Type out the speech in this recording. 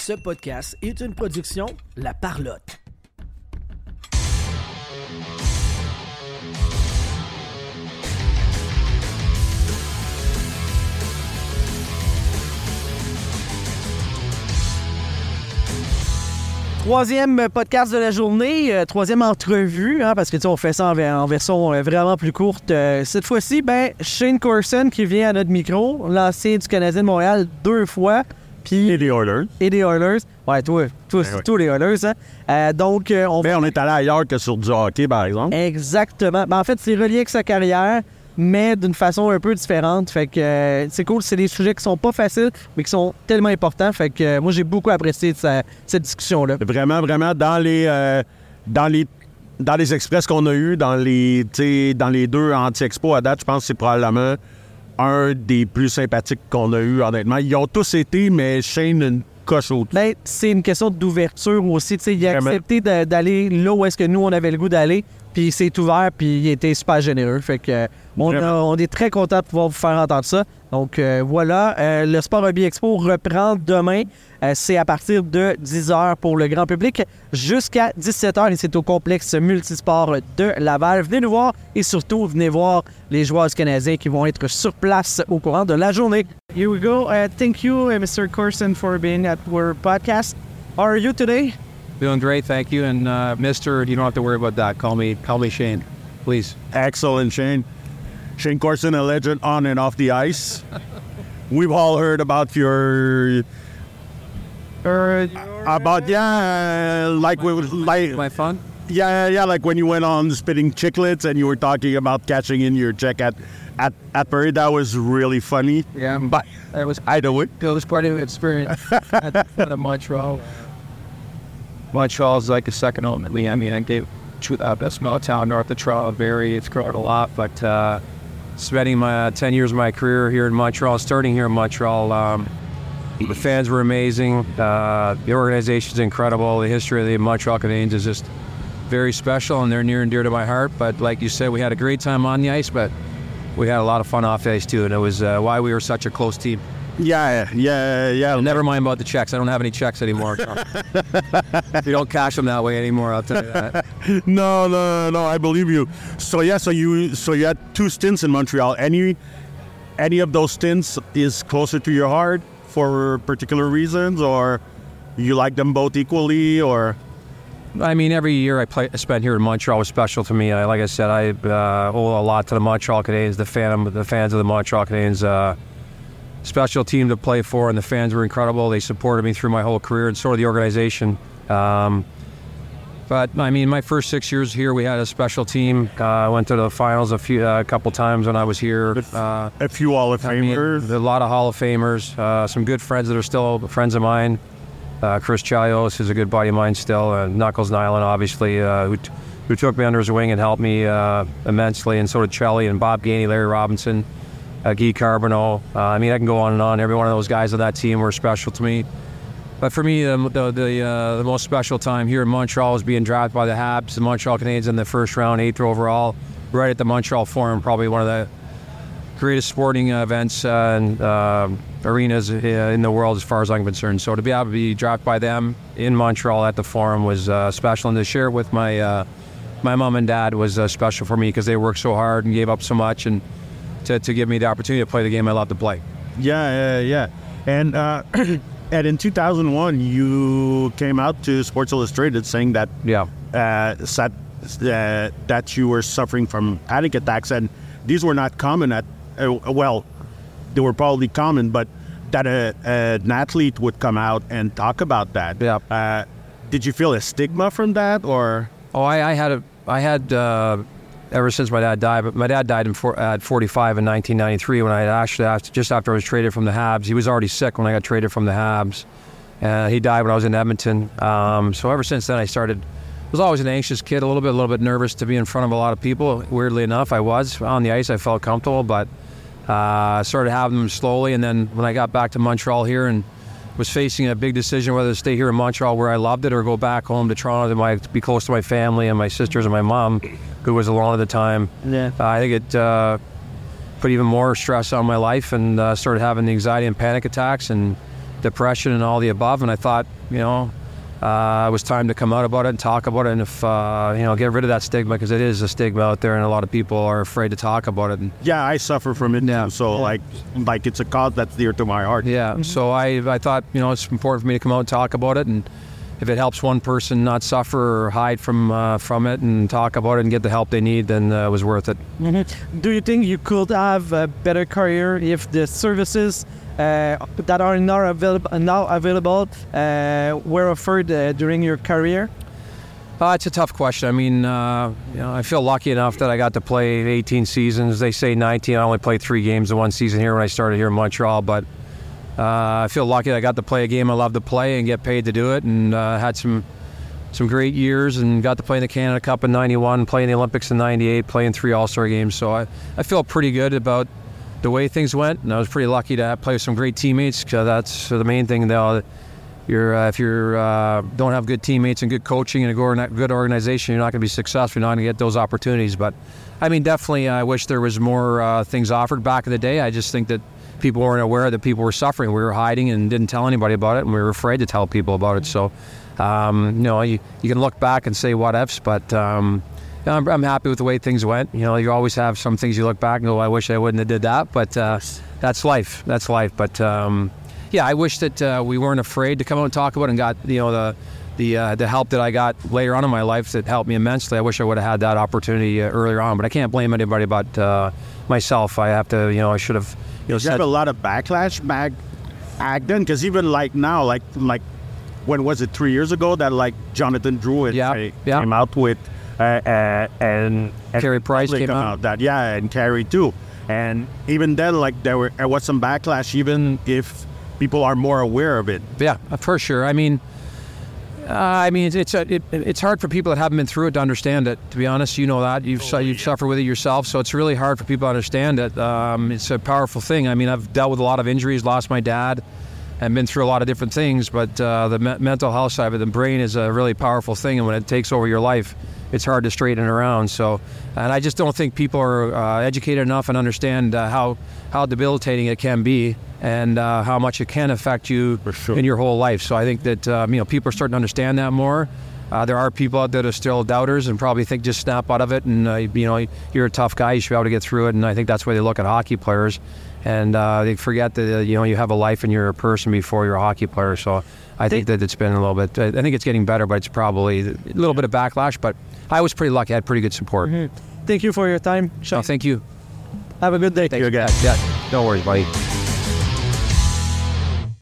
Ce podcast est une production La Parlotte. Troisième podcast de la journée, euh, troisième entrevue, hein, parce que tu sais, on fait ça en, ver- en version euh, vraiment plus courte. Euh, cette fois-ci, ben, Shane Corson qui vient à notre micro, lancé du Canadien de Montréal deux fois, puis Et les Oilers. et des Oilers. Ouais, toi, Ben tous les Oilers. Hein. Euh, donc, euh, on Mais on est allé ailleurs que sur du hockey, par exemple. Exactement. Ben, en fait, c'est relié avec sa carrière, mais d'une façon un peu différente. Fait que euh, c'est cool. C'est des sujets qui sont pas faciles, mais qui sont tellement importants. Fait que euh, moi, j'ai beaucoup apprécié sa- cette discussion-là. Vraiment, vraiment, dans les, dans les, dans les express qu'on a eus, dans les, dans les deux anti-expo à date, je pense que c'est probablement un des plus sympathiques qu'on a eu, honnêtement. Ils ont tous été, mais Shane, une coche Ben, c'est une question d'ouverture aussi. Il a Vraiment. accepté d'aller là où est-ce que nous, on avait le goût d'aller. Puis il s'est ouvert, puis il était super généreux. Fait que on, a- on est très content de pouvoir vous faire entendre ça. Donc euh, voilà, Euh, le Sport Hobby Expo reprend demain. Euh, c'est à partir de 10h pour le grand public jusqu'à 17h et c'est au complexe multisport de Laval. Venez nous voir et surtout venez voir les joueurs du Canadien qui vont être sur place au courant de la journée. Here we go. Uh, thank you, uh, Mr. Corson, for being at our podcast. How are you today? Doing great, thank you. And uh, Mister, you don't have to worry about that. Call me, call me Shayne, please. Excellent, Shayne. Shayne Corson, a legend on and off the ice. We've all heard about your about yeah, like we like My fun. yeah, yeah, like when you went on Spittin' Chiclets and you were talking about catching in your check at at at Prairie. That was really funny. Yeah, but that was I do it. it was part of the experience at, at Montreal. Montreal is like a second home me. I mean, I gave uh, a small town north of Toronto. Very, it's grown a lot, but uh, spending my uh, ten years of my career here in Montreal, starting here in Montreal. Um, the fans were amazing. Uh, the organization's incredible. The history of the Montreal Canadiens is just very special, and they're near and dear to my heart. But like you said, we had a great time on the ice, but we had a lot of fun off ice too, and it was uh, why we were such a close team. Yeah, yeah, yeah. And never mind about the checks. I don't have any checks anymore. you don't cash them that way anymore. I'll tell you that. No, no, no. I believe you. So yeah, so you so you had two stints in Montreal. Any any of those stints is closer to your heart for particular reasons, or you like them both equally, or I mean, every year I, play, I spent here in Montreal was special to me. I, like I said, I uh, owe a lot to the Montreal Canadiens, the fan, the fans of the Montreal Canadiens. Uh, special team to play for, and the fans were incredible. They supported me through my whole career, and so did the organization. Um, but I mean, my first six years here, we had a special team. Uh, I went to the finals a few, uh, a couple times when I was here. Uh, a few Hall of I mean, Famers? a lot of Hall of Famers, uh, some good friends that are still friends of mine. Uh, Chris Chelios is a good buddy of mine still. Uh, Knuckles Nilan, obviously, uh, who, t- who took me under his wing and helped me immensely, and so did Charlie and Bob Gainey, Larry Robinson, Guy Carbonneau. Uh, I mean, I can go on and on. Every one of those guys on that team were special to me. But for me, the the the, uh, the most special time here in Montreal was being drafted by the Habs, the Montreal Canadiens in the first round, eighth overall, right at the Montreal Forum, probably one of the greatest sporting events uh, and uh, arenas uh, in the world, as far as I'm concerned. So to be able to be dropped by them in Montreal at the Forum was uh, special, and to share it with my uh, my mom and dad was uh, special for me because they worked so hard and gave up so much, and to, to give me the opportunity to play the game I love to play. Yeah, yeah, yeah. And uh, and in 2001, you came out to Sports Illustrated saying that Yeah. uh, sat, uh, that you were suffering from panic attacks, and these were not common at uh, well, they were probably common, but that a, an athlete would come out and talk about that. Yeah. Uh, did you feel a stigma from that, or Oh, I, I had a, I had uh, ever since my dad died. But my dad died four, at 45 in 1993 when I actually after, just after I was traded from the Habs. He was already sick when I got traded from the Habs. and he died when I was in Edmonton. Um, so ever since then, I started. I Was always an anxious kid, a little bit, a little bit nervous to be in front of a lot of people. Weirdly enough, I was on the ice. I felt comfortable, but uh, started having them slowly. And then when I got back to Montreal here and was facing a big decision whether to stay here in Montreal where I loved it or go back home to Toronto to my, be close to my family and my sisters and my mom, who was alone at the time. Yeah. Uh, I think it uh, put even more stress on my life and uh, started having the anxiety and panic attacks and depression and all the above. And I thought, you know, uh, it was time to come out about it and talk about it, and if uh, you know, get rid of that stigma because it is a stigma out there, and a lot of people are afraid to talk about it. And Yeah, I suffer from it Yeah. too. So like, like it's a cause that's dear to my heart. yeah, so I I thought you know it's important for me to come out and talk about it, and if it helps one person not suffer or hide from uh, from it and talk about it and get the help they need, then uh, it was worth it. Do you think you could have a better career if the services uh, that are now available now available uh, were offered uh, during your career? Uh, it's a tough question. I mean, uh, you know, I feel lucky enough that I got to play 18 seasons. They say 19. I only played three games in one season here when I started here in Montreal, but I feel lucky I got to play a game I love to play and get paid to do it, and uh, had some some great years and got to play in the Canada Cup in '91, play in the Olympics in '98, play in three All Star games. So I, I feel pretty good about the way things went, and I was pretty lucky to play with some great teammates. Cause that's the main thing. Though, you're uh, if you're uh, don't have good teammates and good coaching and a good organization, you're not going to be successful. You're not going to get those opportunities. But I mean, definitely, I wish there was more uh, things offered back in the day. I just think that people weren't aware that people were suffering. We were hiding and didn't tell anybody about it, and we were afraid to tell people about it. So, um, you know, you, you can look back and say what ifs, but. Um, I'm, I'm happy with the way things went. You know, you always have some things you look back and go, "I wish I wouldn't have did that," but uh, that's life. That's life. But um, yeah, I wish that uh, we weren't afraid to come out and talk about it and got you know the the uh, the help that I got later on in my life that helped me immensely. I wish I would have had that opportunity uh, earlier on, but I can't blame anybody but uh, myself. I have to, you know, I should have, you know, You have a lot of backlash back back then, because even like now, like like when was it three years ago that like Jonathan Drouin Yeah, uh, yeah. came out with uh, uh, and, and Carey Price came come out. that yeah and Carey too, and even then like there were there was some backlash even if people are more aware of it. Yeah, for sure. I mean, uh, I mean, it's it's, a, it, it's hard for people that haven't been through it to understand it. To be honest, you know that you've su- you suffer with it yourself, so it's really hard for people to understand it. Um, it's a powerful thing. I mean, I've dealt with a lot of injuries, lost my dad, and been through a lot of different things. But uh, the me- mental health side of it, the brain is a really powerful thing, and when it takes over your life, it's hard to straighten it around. So, and I just don't think people are uh, educated enough and understand uh, how how debilitating it can be and uh, how much it can affect you sure. in your whole life. So I think that um, you know people are starting to understand that more. Uh, there are people out there that are still doubters and probably think just snap out of it and uh, you know you're a tough guy, you should be able to get through it. And I think that's why they look at hockey players and uh, they forget that uh, you know you have a life and you're a person before you're a hockey player. So I think that it's been a little bit. I think it's getting better, but it's probably a little bit of backlash. But I was pretty lucky; I had pretty good support. Thank you for your time, So Sean. thank you. Have a good day. Thank Thanks. Yeah, yeah. No worries, buddy.